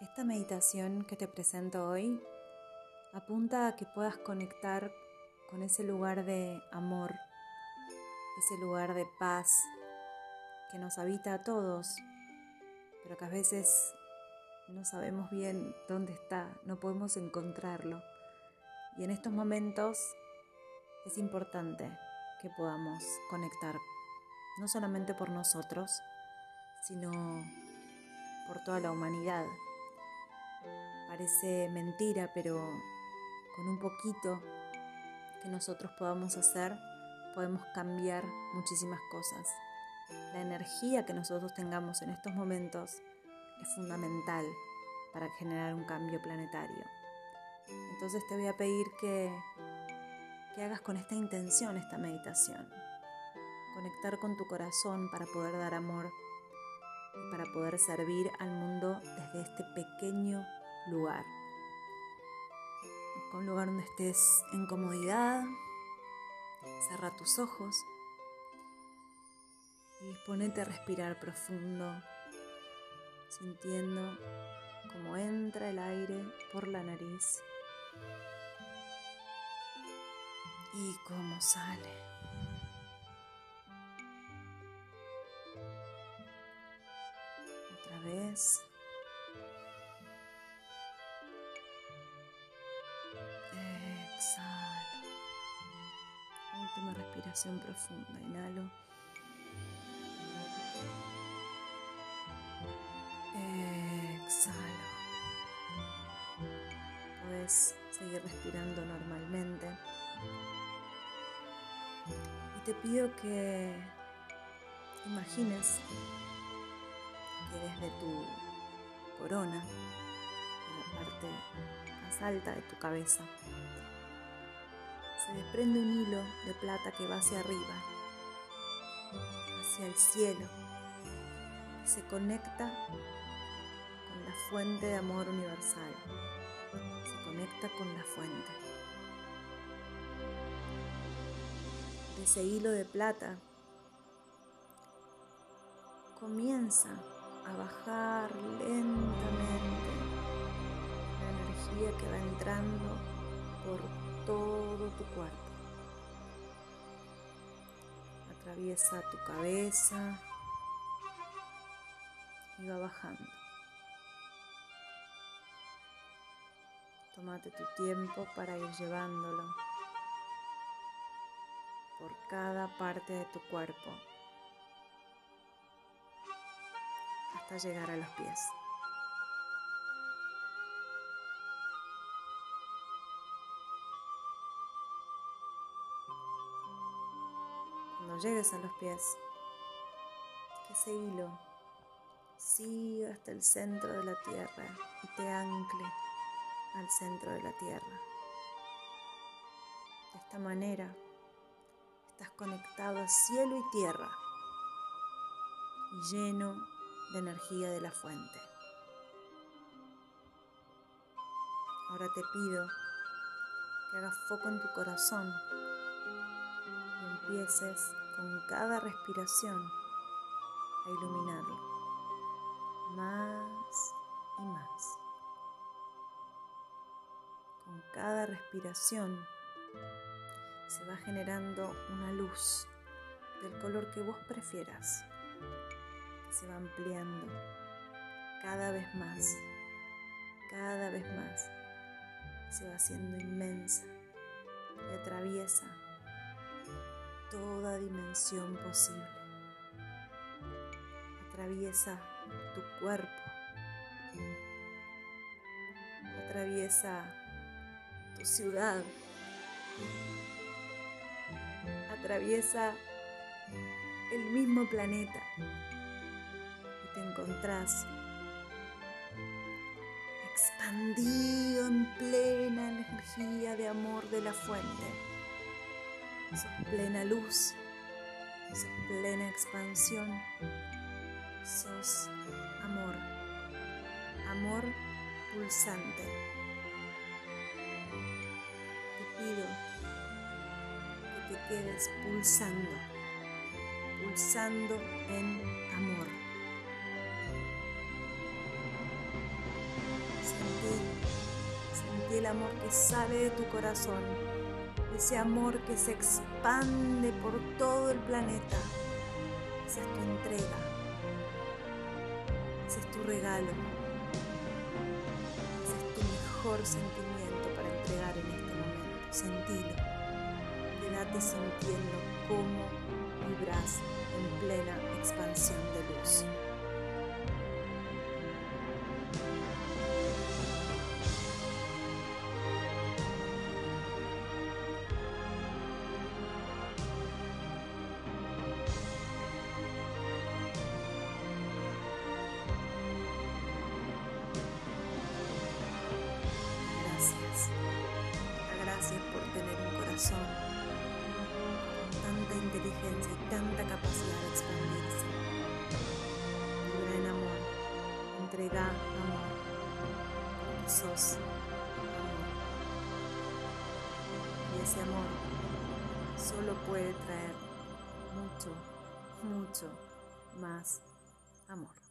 Esta meditación que te presento hoy apunta a que puedas conectar con ese lugar de amor, ese lugar de paz que nos habita a todos, pero que a veces no sabemos bien dónde está, no podemos encontrarlo. Y en estos momentos es importante que podamos conectar, no solamente por nosotros, sino por toda la humanidad. Parece mentira, pero con un poquito que nosotros podamos hacer, podemos cambiar muchísimas cosas. La energía que nosotros tengamos en estos momentos es fundamental para generar un cambio planetario. Entonces te voy a pedir que, que hagas con esta intención esta meditación. Conectar con tu corazón para poder dar amor para poder servir al mundo desde este pequeño lugar. Un lugar donde estés en comodidad. Cerra tus ojos y disponete a respirar profundo, sintiendo cómo entra el aire por la nariz y cómo sale. Otra vez. Última respiración profunda. Inhalo. Exhalo. Puedes seguir respirando normalmente. Y te pido que imagines que desde tu corona, la parte más alta de tu cabeza, se desprende un hilo de plata que va hacia arriba, hacia el cielo, y se conecta con la fuente de amor universal, se conecta con la fuente. De ese hilo de plata comienza a bajar lentamente la energía que va entrando por todo tu cuerpo. Atraviesa tu cabeza y va bajando. Tómate tu tiempo para ir llevándolo por cada parte de tu cuerpo hasta llegar a los pies. Llegues a los pies, que ese hilo siga hasta el centro de la tierra y te ancle al centro de la tierra. De esta manera estás conectado a cielo y tierra y lleno de energía de la fuente. Ahora te pido que hagas foco en tu corazón y empieces con cada respiración a iluminarlo más y más. Con cada respiración se va generando una luz del color que vos prefieras, que se va ampliando cada vez más, cada vez más, se va haciendo inmensa y atraviesa toda dimensión posible. Atraviesa tu cuerpo, atraviesa tu ciudad, atraviesa el mismo planeta y te encontrás expandido en plena energía de amor de la fuente. Sos plena luz, sos plena expansión, sos amor, amor pulsante. Te pido que te quedes pulsando, pulsando en amor. amor que sale de tu corazón, ese amor que se expande por todo el planeta. Esa es tu entrega, ese es tu regalo, ese es tu mejor sentimiento para entregar en este momento. Sentilo, quédate sintiendo cómo vibras en plena expansión de luz. Corazón tanta inteligencia y tanta capacidad de expandirse. En amor, entrega amor, sos amor. Y ese amor solo puede traer mucho, mucho más amor.